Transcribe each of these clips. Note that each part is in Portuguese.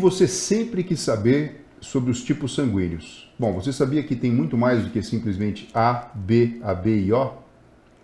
Você sempre quis saber sobre os tipos sanguíneos? Bom, você sabia que tem muito mais do que simplesmente A, B, AB e O?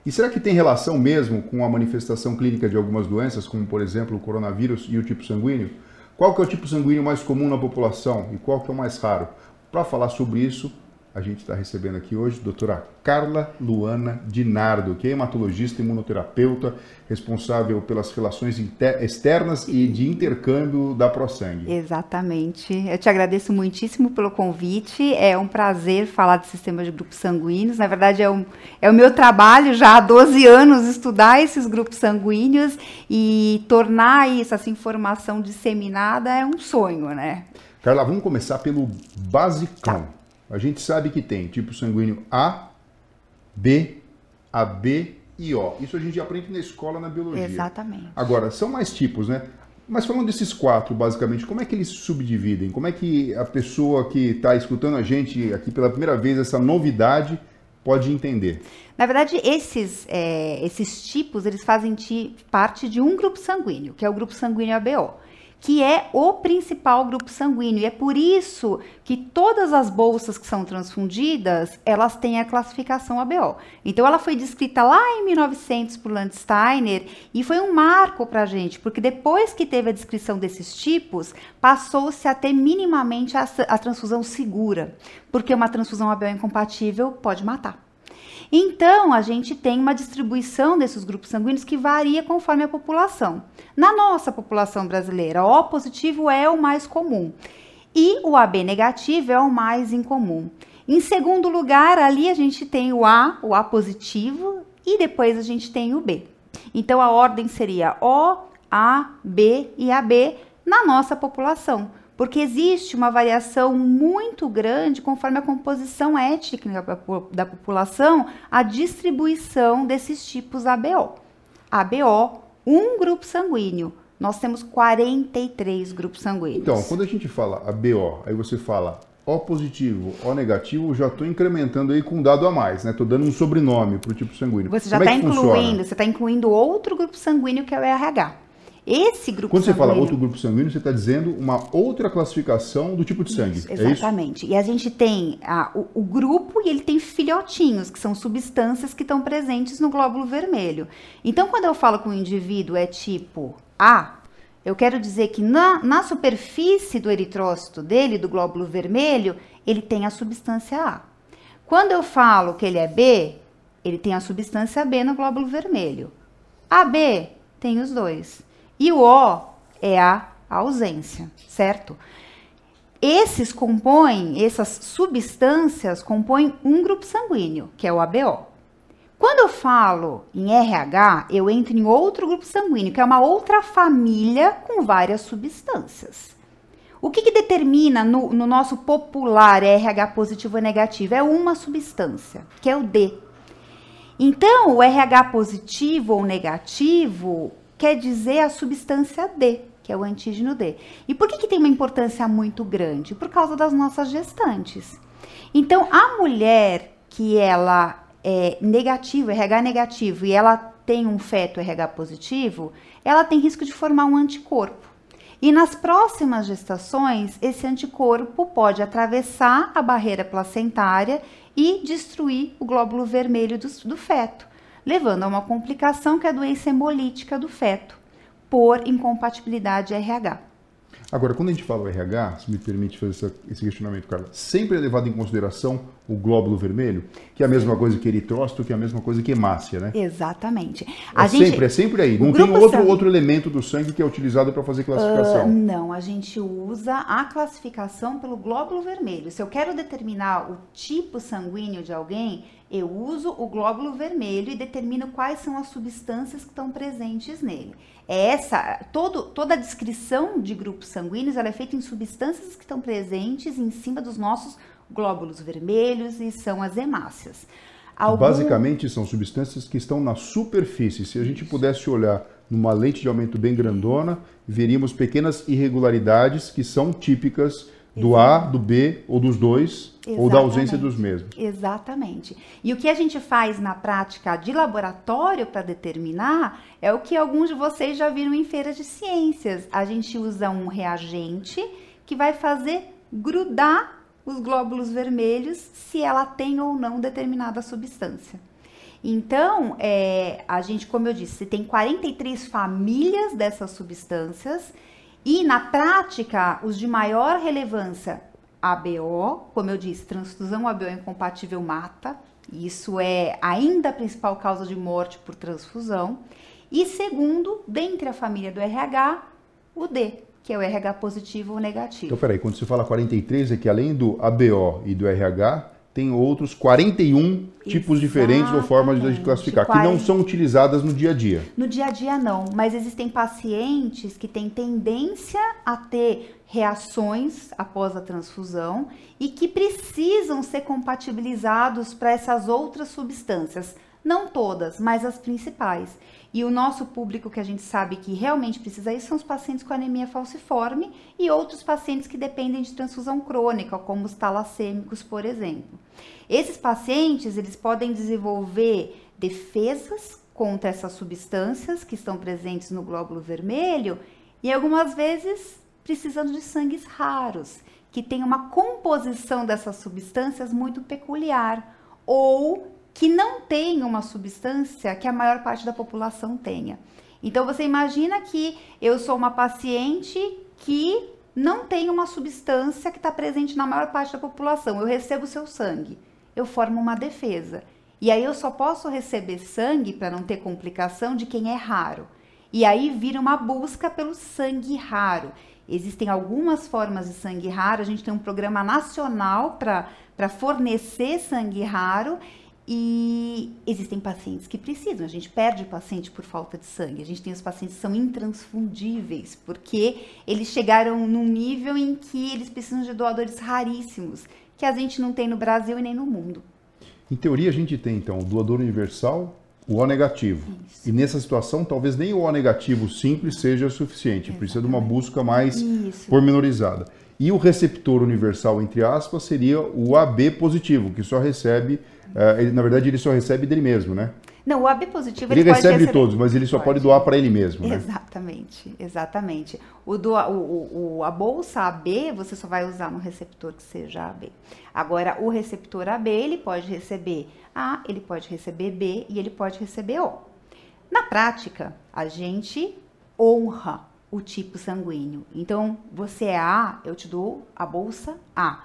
E será que tem relação mesmo com a manifestação clínica de algumas doenças, como por exemplo o coronavírus e o tipo sanguíneo? Qual que é o tipo sanguíneo mais comum na população e qual que é o mais raro? Para falar sobre isso, a gente está recebendo aqui hoje a doutora Carla Luana Dinardo, que é hematologista e imunoterapeuta, responsável pelas relações externas e de intercâmbio da ProSangue. Exatamente. Eu te agradeço muitíssimo pelo convite. É um prazer falar de sistema de grupos sanguíneos. Na verdade, é, um, é o meu trabalho já há 12 anos estudar esses grupos sanguíneos e tornar isso, essa informação disseminada é um sonho, né? Carla, vamos começar pelo basicão. Tá. A gente sabe que tem tipo sanguíneo A, B, AB e O. Isso a gente aprende na escola, na biologia. Exatamente. Agora, são mais tipos, né? Mas falando desses quatro, basicamente, como é que eles se subdividem? Como é que a pessoa que está escutando a gente aqui pela primeira vez, essa novidade, pode entender? Na verdade, esses, é, esses tipos, eles fazem parte de um grupo sanguíneo, que é o grupo sanguíneo ABO que é o principal grupo sanguíneo. E é por isso que todas as bolsas que são transfundidas, elas têm a classificação ABO. Então, ela foi descrita lá em 1900 por Landsteiner e foi um marco para a gente, porque depois que teve a descrição desses tipos, passou-se a ter minimamente a, a transfusão segura, porque uma transfusão ABO incompatível pode matar. Então, a gente tem uma distribuição desses grupos sanguíneos que varia conforme a população. Na nossa população brasileira, o positivo é o mais comum e o AB negativo é o mais incomum. Em segundo lugar, ali a gente tem o A, o A positivo, e depois a gente tem o B. Então, a ordem seria O, A, B e AB na nossa população porque existe uma variação muito grande conforme a composição étnica da população, a distribuição desses tipos ABO. ABO, um grupo sanguíneo. Nós temos 43 grupos sanguíneos. Então, quando a gente fala ABO, aí você fala O positivo, O negativo, já estou incrementando aí com um dado a mais, né? Estou dando um sobrenome para o tipo sanguíneo. Você já está é incluindo, funciona? você está incluindo outro grupo sanguíneo que é o RH. Esse grupo Quando você sanguíneo, fala outro grupo sanguíneo, você está dizendo uma outra classificação do tipo de sangue. Isso, exatamente. É e a gente tem a, o, o, grupo e ele tem filhotinhos, que são substâncias que estão presentes no glóbulo vermelho. Então, quando eu falo que o indivíduo é tipo A, eu quero dizer que na, na superfície do eritrócito dele, do glóbulo vermelho, ele tem a substância A. Quando eu falo que ele é B, ele tem a substância B no glóbulo vermelho. AB tem os dois. E o O é a ausência, certo? Esses compõem, essas substâncias compõem um grupo sanguíneo, que é o ABO. Quando eu falo em RH, eu entro em outro grupo sanguíneo, que é uma outra família com várias substâncias. O que, que determina no, no, nosso popular RH positivo ou negativo? É uma substância, que é o D. Então, o RH positivo ou negativo, quer dizer a substância D, que é o antígeno D. E por que, que tem uma importância muito grande? Por causa das nossas gestantes. Então, a mulher que ela é negativa, RH negativo, e ela tem um feto RH positivo, ela tem risco de formar um anticorpo. E nas próximas gestações, esse anticorpo pode atravessar a barreira placentária e destruir o glóbulo vermelho do, do feto levando a uma complicação que é a doença hemolítica do feto, por incompatibilidade RH. Agora, quando a gente fala o RH, se me permite fazer esse questionamento, Carla, sempre é levado em consideração o glóbulo vermelho, que é a mesma coisa que eritrócito, que é a mesma coisa que hemácia, né? Exatamente. A é gente, sempre, é sempre aí. Não tem outro, sangue... outro elemento do sangue que é utilizado para fazer classificação. Uh, não, a gente usa a classificação pelo glóbulo vermelho. Se eu quero determinar o tipo sanguíneo de alguém, eu uso o glóbulo vermelho e determino quais são as substâncias que estão presentes nele. É essa, todo, toda a descrição de grupos sanguíneos é feita em substâncias que estão presentes em cima dos nossos glóbulos vermelhos e são as hemácias. Algum... Basicamente são substâncias que estão na superfície. Se a gente pudesse olhar numa lente de aumento bem grandona, veríamos pequenas irregularidades que são típicas do A, do B ou dos dois, Exatamente. ou da ausência dos mesmos. Exatamente. E o que a gente faz na prática de laboratório para determinar é o que alguns de vocês já viram em feiras de ciências. A gente usa um reagente que vai fazer grudar os glóbulos vermelhos se ela tem ou não determinada substância. Então, é, a gente, como eu disse, tem 43 famílias dessas substâncias e na prática, os de maior relevância, ABO, como eu disse, transfusão ABO incompatível mata. Isso é ainda a principal causa de morte por transfusão. E segundo, dentre a família do RH, o D, que é o RH positivo ou negativo. Então, peraí, quando você fala 43, é que além do ABO e do RH, tem outros 41 Exatamente. tipos diferentes ou formas de classificar, que não são utilizadas no dia a dia. No dia a dia não, mas existem pacientes que têm tendência a ter reações após a transfusão e que precisam ser compatibilizados para essas outras substâncias. Não todas, mas as principais. E o nosso público que a gente sabe que realmente precisa isso são os pacientes com anemia falciforme e outros pacientes que dependem de transfusão crônica, como os talassêmicos, por exemplo. Esses pacientes, eles podem desenvolver defesas contra essas substâncias que estão presentes no glóbulo vermelho e algumas vezes precisando de sangues raros, que tem uma composição dessas substâncias muito peculiar ou que não tem uma substância que a maior parte da população tenha. Então você imagina que eu sou uma paciente que não tem uma substância que está presente na maior parte da população. Eu recebo seu sangue, eu formo uma defesa. E aí eu só posso receber sangue para não ter complicação de quem é raro. E aí vira uma busca pelo sangue raro. Existem algumas formas de sangue raro, a gente tem um programa nacional para fornecer sangue raro e existem pacientes que precisam, a gente perde paciente por falta de sangue. A gente tem os pacientes que são intransfundíveis, porque eles chegaram num nível em que eles precisam de doadores raríssimos, que a gente não tem no Brasil e nem no mundo. Em teoria, a gente tem então o doador universal, o O negativo. Isso. E nessa situação, talvez nem o O negativo simples seja suficiente, Exatamente. precisa de uma busca mais Isso. pormenorizada. E o receptor universal, entre aspas, seria o AB positivo, que só recebe ele, na verdade, ele só recebe dele mesmo, né? Não, o AB positivo ele, ele recebe de todos, mas ele só pode, pode doar para ele mesmo, né? Exatamente, exatamente. O, do, o, o, a bolsa AB você só vai usar no receptor que seja AB. Agora, o receptor AB ele pode receber A, ele pode receber B e ele pode receber O. Na prática, a gente honra o tipo sanguíneo. Então, você é A, eu te dou a bolsa A.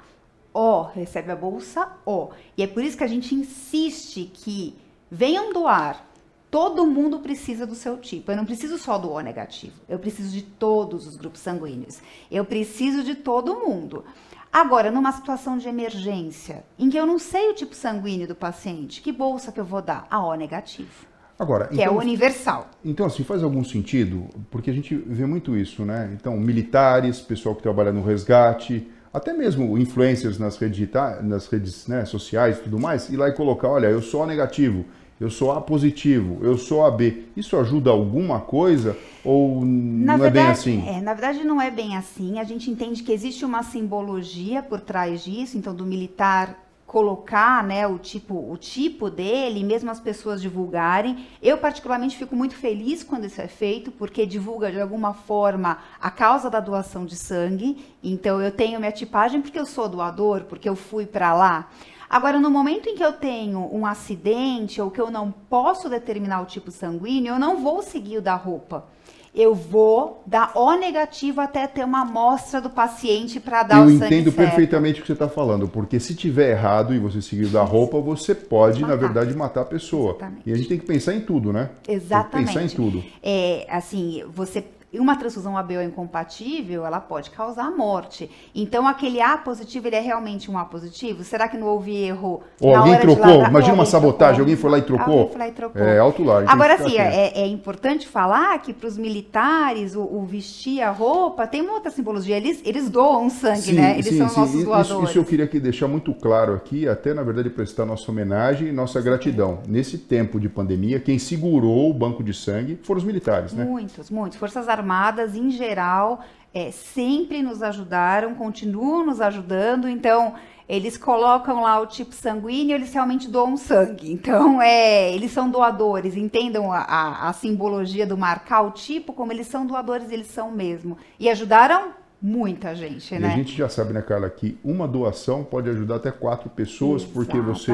O recebe a bolsa O. E é por isso que a gente insiste que venham doar. Todo mundo precisa do seu tipo. Eu não preciso só do O negativo. Eu preciso de todos os grupos sanguíneos. Eu preciso de todo mundo. Agora, numa situação de emergência, em que eu não sei o tipo sanguíneo do paciente, que bolsa que eu vou dar? A O negativo. Agora, que é então, é universal. Então, assim, faz algum sentido, porque a gente vê muito isso, né? Então, militares, pessoal que trabalha no resgate, até mesmo influencers nas redes, nas redes né, sociais e tudo mais, ir lá e colocar, olha, eu sou A negativo, eu sou A positivo, eu sou A B. Isso ajuda alguma coisa ou na não verdade, é bem assim? É, na verdade não é bem assim. A gente entende que existe uma simbologia por trás disso, então do militar colocar, né, o tipo, o tipo dele, mesmo as pessoas divulgarem. Eu particularmente fico muito feliz quando isso é feito, porque divulga de alguma forma a causa da doação de sangue. Então eu tenho minha tipagem porque eu sou doador, porque eu fui para lá. Agora, no momento em que eu tenho um acidente ou que eu não posso determinar o tipo sanguíneo, eu não vou seguir o da roupa eu vou dar O negativo até ter uma amostra do paciente para dar eu o sangue Eu entendo perfeitamente o que você está falando, porque se tiver errado e você seguir da roupa, você pode, matar. na verdade, matar a pessoa. Exatamente. E a gente tem que pensar em tudo, né? Exatamente. pensar em tudo. É, assim, você uma transfusão ABO incompatível, ela pode causar morte. Então, aquele A positivo, ele é realmente um A positivo? Será que não houve erro? Ou alguém trocou? Imagina uma sabotagem, trocou. alguém foi lá e trocou. Alguém foi lá e trocou. É, alto lá. Agora, sim, é, é, importante falar que para os militares, o, o, vestir a roupa tem uma outra simbologia. Eles, eles doam sangue, sim, né? Eles sim, são sim. nossos doadores. Isso, isso eu queria aqui deixar muito claro aqui, até na verdade prestar nossa homenagem e nossa gratidão. Nesse tempo de pandemia, quem segurou o banco de sangue foram os militares, né? Muitos, muitos. Forças Armadas armadas, em geral, é, sempre nos ajudaram, continuam nos ajudando. Então, eles colocam lá o tipo sanguíneo, eles realmente doam sangue. Então, é, eles são doadores, entendam a, a, a simbologia do marcar o tipo, como eles são doadores, eles são mesmo. E ajudaram muita gente, e né? a gente já sabe, né, Carla, que uma doação pode ajudar até quatro pessoas, Exatamente. porque você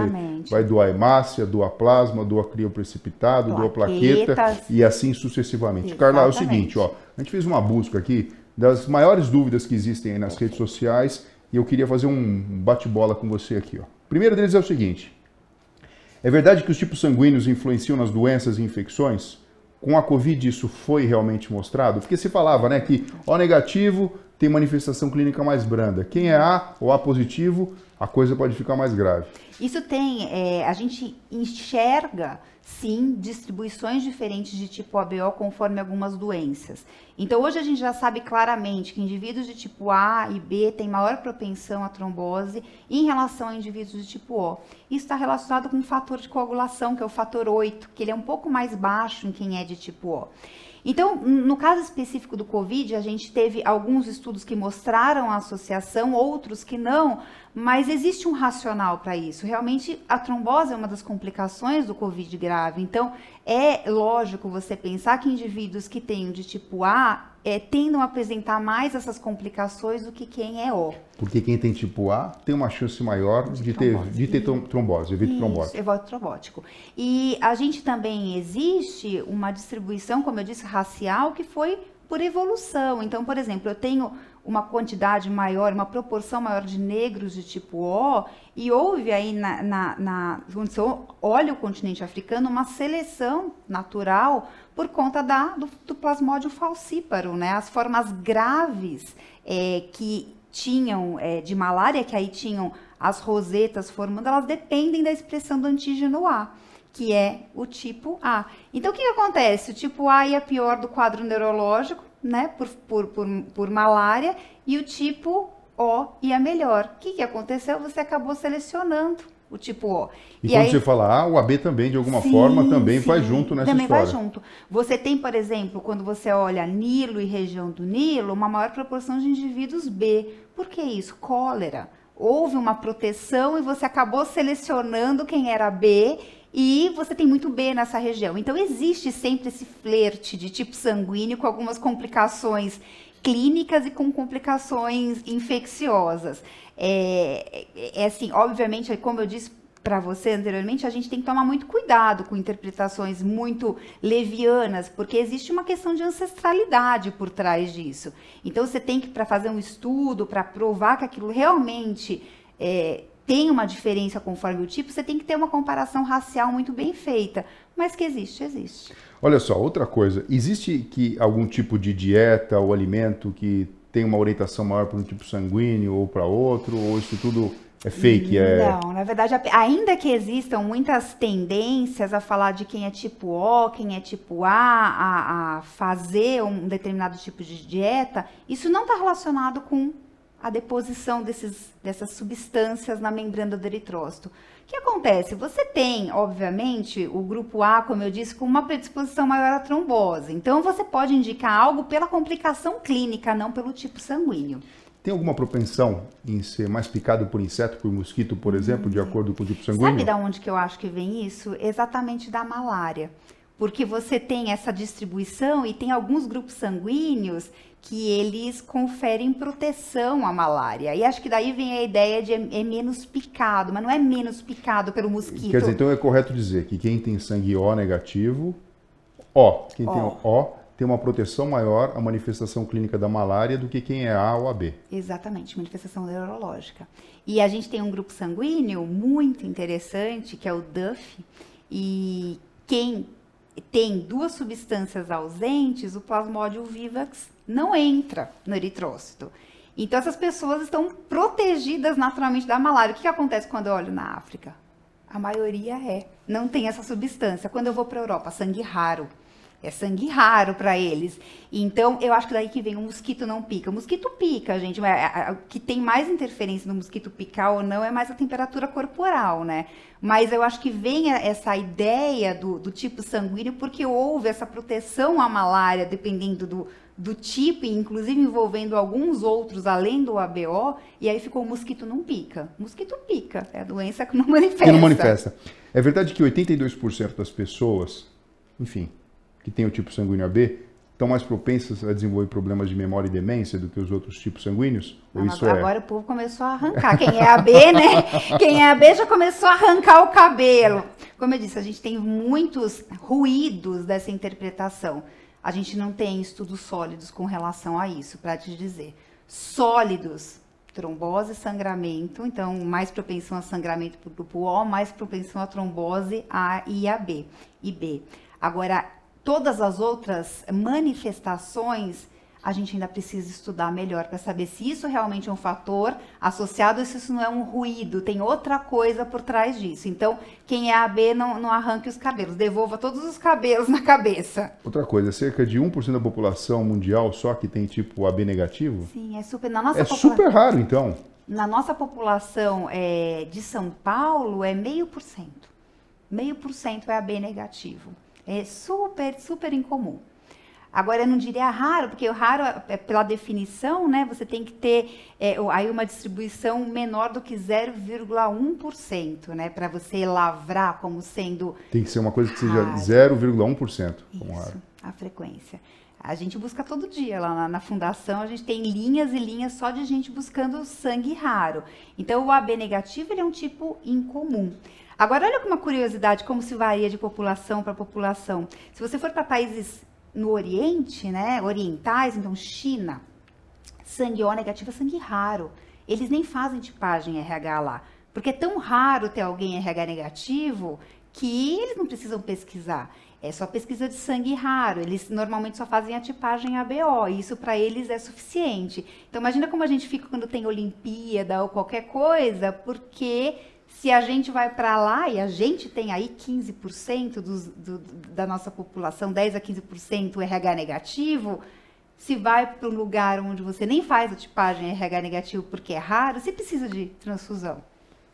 vai doar hemácia, doar plasma, doar crio precipitado, doar plaqueta e assim sucessivamente. Carla, é o Exatamente. seguinte, ó, a gente fez uma busca aqui das maiores dúvidas que existem aí nas redes sociais e eu queria fazer um bate-bola com você aqui, ó. Primeiro deles é o seguinte: é verdade que os tipos sanguíneos influenciam nas doenças e infecções? Com a Covid isso foi realmente mostrado? Porque se falava, né, que O negativo tem manifestação clínica mais branda. Quem é A ou A positivo, a coisa pode ficar mais grave. Isso tem, é, a gente enxerga, sim, distribuições diferentes de tipo ABO conforme algumas doenças. Então, hoje a gente já sabe claramente que indivíduos de tipo A e B têm maior propensão à trombose em relação a indivíduos de tipo O. Isso está relacionado com um fator de coagulação, que é o fator 8, que ele é um pouco mais baixo em quem é de tipo O. Então, no caso específico do Covid, a gente teve alguns estudos que mostraram a associação, outros que não, mas existe um racional para isso. Realmente, a trombose é uma das complicações do Covid grave. Então, é lógico você pensar que indivíduos que têm de tipo A é, tendam a apresentar mais essas complicações do que quem é O. Porque quem tem tipo A tem uma chance maior de, ter, trombose. de ter trom- trombose, evito Isso, trombose. evento trombótico. E a gente também existe uma distribuição, como eu disse, racial, que foi por evolução. Então, por exemplo, eu tenho uma quantidade maior, uma proporção maior de negros de tipo O, e houve aí na, na, na quando você olha o continente africano, uma seleção natural por conta da, do, do plasmódio falcíparo, né? As formas graves é, que tinham é, de malária, que aí tinham as rosetas formando, elas dependem da expressão do antígeno A, que é o tipo A. Então, o que, que acontece? O tipo A é pior do quadro neurológico, né, por, por, por, por malária, e o tipo O ia melhor. O que, que aconteceu? Você acabou selecionando o tipo O. E, quando você fala A, o AB também, de alguma Sim, forma, também sim, vai junto nessa também história. vai junto. Você tem, por exemplo, quando você olha Nilo e região do Nilo, uma maior proporção de indivíduos B. Por que isso? Cólera. Houve uma proteção e você acabou selecionando quem era B e você tem muito B nessa região. Então existe sempre esse flerte de tipo sanguíneo com algumas complicações clínicas e com complicações infecciosas. É, é, é assim, obviamente, como eu disse para você anteriormente, a gente tem que tomar muito cuidado com interpretações muito levianas, porque existe uma questão de ancestralidade por trás disso. Então você tem que, para fazer um estudo, para provar que aquilo realmente é, tem uma diferença conforme o tipo, você tem que ter uma comparação racial muito bem feita. Mas que existe, existe. Olha só, outra coisa, existe que algum tipo de dieta ou alimento que tem uma orientação maior para um tipo sanguíneo ou para outro, ou isso tudo é fake? É... Não, na verdade, ainda que existam muitas tendências a falar de quem é tipo O, quem é tipo A, a, a fazer um determinado tipo de dieta, isso não está relacionado com a deposição desses, dessas substâncias na membrana do eritrócito. O que acontece? Você tem, obviamente, o grupo A, como eu disse, com uma predisposição maior à trombose. Então, você pode indicar algo pela complicação clínica, não pelo tipo sanguíneo. Tem alguma propensão em ser mais picado por inseto, por mosquito, por exemplo, de acordo com o tipo sanguíneo? Sabe da onde que eu acho que vem isso? Exatamente da malária. Porque você tem essa distribuição e tem alguns grupos sanguíneos que eles conferem proteção à malária. E acho que daí vem a ideia de é, é menos picado, mas não é menos picado pelo mosquito. Quer dizer, então é correto dizer que quem tem sangue O negativo, O, quem O. tem O, tem uma proteção maior à manifestação clínica da malária do que quem é A ou AB. Exatamente, manifestação neurológica. E a gente tem um grupo sanguíneo muito interessante, que é o DUF, e quem tem duas substâncias ausentes, o plasmódio vivax não entra no eritrócito. Então, essas pessoas estão protegidas naturalmente da malária. O que, que acontece quando eu olho na África? A maioria é. Não tem essa substância. Quando eu vou para a Europa, sangue raro. É sangue raro para eles. Então, eu acho que daí que vem o mosquito não pica. O mosquito pica, gente. O que tem mais interferência no mosquito picar ou não é mais a temperatura corporal, né? Mas eu acho que vem essa ideia do, do tipo sanguíneo porque houve essa proteção à malária, dependendo do, do tipo, inclusive envolvendo alguns outros além do ABO, e aí ficou o mosquito não pica. Mosquito pica, é a doença que não manifesta. Que não manifesta. É verdade que 82% das pessoas, enfim, que têm o tipo sanguíneo AB, estão mais propensas a desenvolver problemas de memória e demência do que os outros tipos sanguíneos? Ou isso é agora é... o povo começou a arrancar. Quem é AB, né? Quem é AB já começou a arrancar o cabelo. Como eu disse, a gente tem muitos ruídos dessa interpretação. A gente não tem estudos sólidos com relação a isso, para te dizer. Sólidos, trombose e sangramento, então mais propensão a sangramento para o grupo O, mais propensão a trombose A e a B e B. Agora, todas as outras manifestações a gente ainda precisa estudar melhor para saber se isso realmente é um fator associado se isso não é um ruído, tem outra coisa por trás disso. Então, quem é AB não, não arranque os cabelos, devolva todos os cabelos na cabeça. Outra coisa, cerca de 1% da população mundial só que tem tipo AB negativo? Sim, é super. Na nossa é super raro, então. Na nossa população é, de São Paulo é meio por cento. Meio por cento é AB negativo. É super, super incomum. Agora, eu não diria raro, porque o raro, é, pela definição, né, você tem que ter é, aí uma distribuição menor do que 0,1%, né, para você lavrar como sendo. Tem que ser uma coisa que raro. seja 0,1% como Isso, raro. A frequência. A gente busca todo dia lá na, na, fundação, a gente tem linhas e linhas só de gente buscando sangue raro. Então, o AB negativo ele é um tipo incomum. Agora, olha uma curiosidade, como se varia de população para população. Se você for para países no Oriente, né, orientais, então China, sangue O negativo é sangue raro. Eles nem fazem tipagem RH lá, porque é tão raro ter alguém RH negativo que eles não precisam pesquisar. É só pesquisa de sangue raro. Eles normalmente só fazem a tipagem ABO. E isso para eles é suficiente. Então imagina como a gente fica quando tem Olimpíada ou qualquer coisa, porque se a gente vai para lá e a gente tem aí 15% dos, do, da nossa população, 10 a 15% RH negativo, se vai para um lugar onde você nem faz a tipagem RH negativo porque é raro, você precisa de transfusão.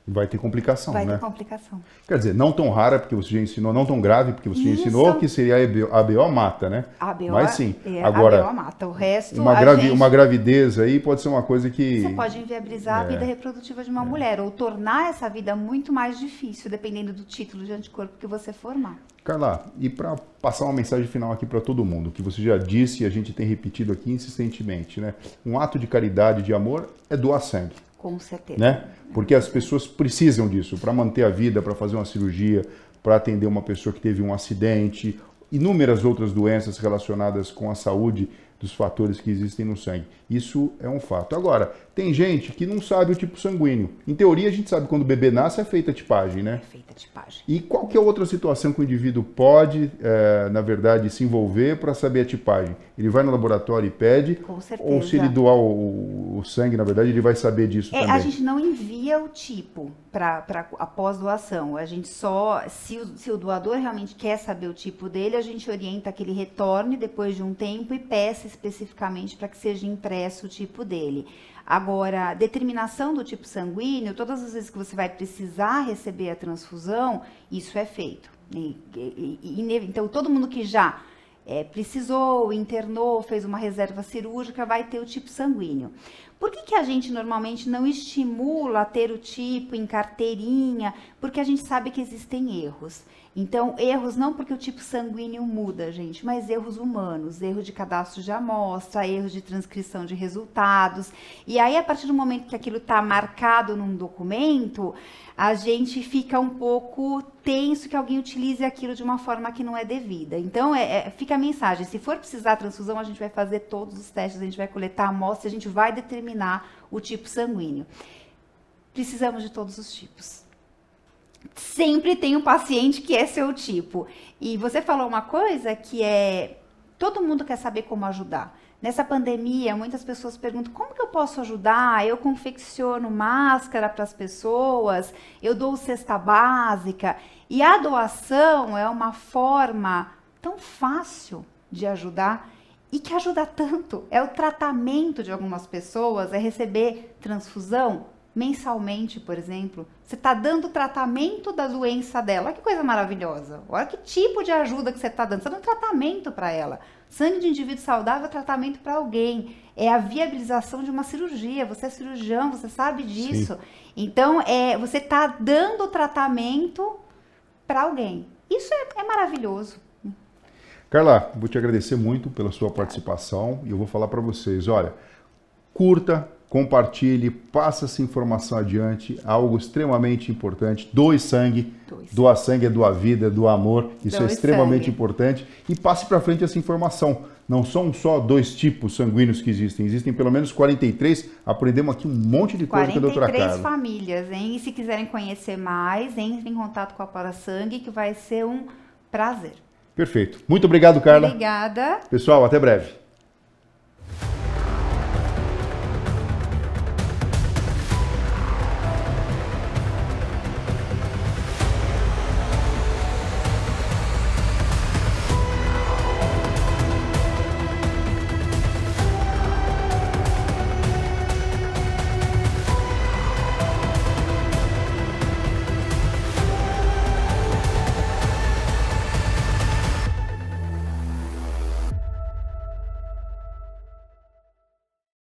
Vai ter complicação, Vai né? Vai ter complicação. Quer dizer, não tão rara, porque você já ensinou, não tão grave, porque você Isso. já ensinou, que seria a ABO mata, né? ABO, Mas sim, é, agora... ABO mata. O resto, uma, gravi gente... uma gravidez aí pode ser uma coisa que... Você pode inviabilizar é. a vida reprodutiva de uma é. mulher, ou tornar essa vida muito mais difícil, dependendo do título de anticorpo que você formar. Carla, e para passar uma mensagem final aqui para todo mundo, que você já disse e a gente tem repetido aqui insistentemente, né? Um ato de caridade, de amor, é doar sangue. Com certeza. Né? Porque as pessoas precisam disso para manter a vida, para fazer uma cirurgia, para atender uma pessoa que teve um acidente, inúmeras outras doenças relacionadas com a saúde dos fatores que existem no sangue. Isso é um fato. Agora, tem gente que não sabe o tipo sanguíneo. Em teoria, a gente sabe quando o bebê nasce é feita a tipagem, né? É feita a tipagem. E qual que é outra situação que o indivíduo pode, é, na verdade, se envolver para saber a tipagem? Ele vai no laboratório e pede? Com certeza. Ou se ele doar o, o sangue, na verdade, ele vai saber disso é, também? A gente não envia o tipo para após doação. A gente só, se o, se o doador realmente quer saber o tipo dele, a gente orienta que ele retorne depois de um tempo e peça especificamente para que seja impresso o tipo dele. Agora, determinação do tipo sanguíneo, todas as vezes que você vai precisar receber a transfusão, isso é feito. E, e, e, então, todo mundo que já é, precisou, internou, fez uma reserva cirúrgica, vai ter o tipo sanguíneo. Por que, que a gente normalmente não estimula a ter o tipo em carteirinha? Porque a gente sabe que existem erros. Então, erros não porque o tipo sanguíneo muda, gente, mas erros humanos, erro de cadastro de amostra, erros de transcrição de resultados. E aí, a partir do momento que aquilo está marcado num documento, a gente fica um pouco tenso que alguém utilize aquilo de uma forma que não é devida. Então, é, é, fica a mensagem: se for precisar transfusão, a gente vai fazer todos os testes, a gente vai coletar amostra, a gente vai determinar o tipo sanguíneo. Precisamos de todos os tipos sempre tem um paciente que é seu tipo. E você falou uma coisa que é todo mundo quer saber como ajudar. Nessa pandemia, muitas pessoas perguntam: como que eu posso ajudar? Eu confecciono máscara para as pessoas, eu dou cesta básica. E a doação é uma forma tão fácil de ajudar e que ajuda tanto. É o tratamento de algumas pessoas, é receber transfusão mensalmente, por exemplo. Você está dando tratamento da doença dela. Olha que coisa maravilhosa. Olha que tipo de ajuda que você está dando. Você está dando tratamento para ela. Sangue de indivíduo saudável é tratamento para alguém. É a viabilização de uma cirurgia. Você é cirurgião, você sabe disso. Sim. Então, é, você está dando tratamento para alguém. Isso é, é maravilhoso. Carla, vou te agradecer muito pela sua participação e eu vou falar para vocês, olha, curta, compartilhe, passe essa informação adiante, algo extremamente importante. Doe sangue, Doe doar sangue é doar vida, é doar amor, isso é Doe é extremamente sangue. importante. E passe para frente essa informação. Não são só dois tipos sanguíneos que existem, existem pelo menos 43. Aprendemos aqui um monte de coisa com a doutora Carla. 43 famílias, hein? E se quiserem conhecer mais, entre em contato com a Para Sangue, que vai ser um prazer. Perfeito. Muito obrigado, Carla. Obrigada. Pessoal, até breve.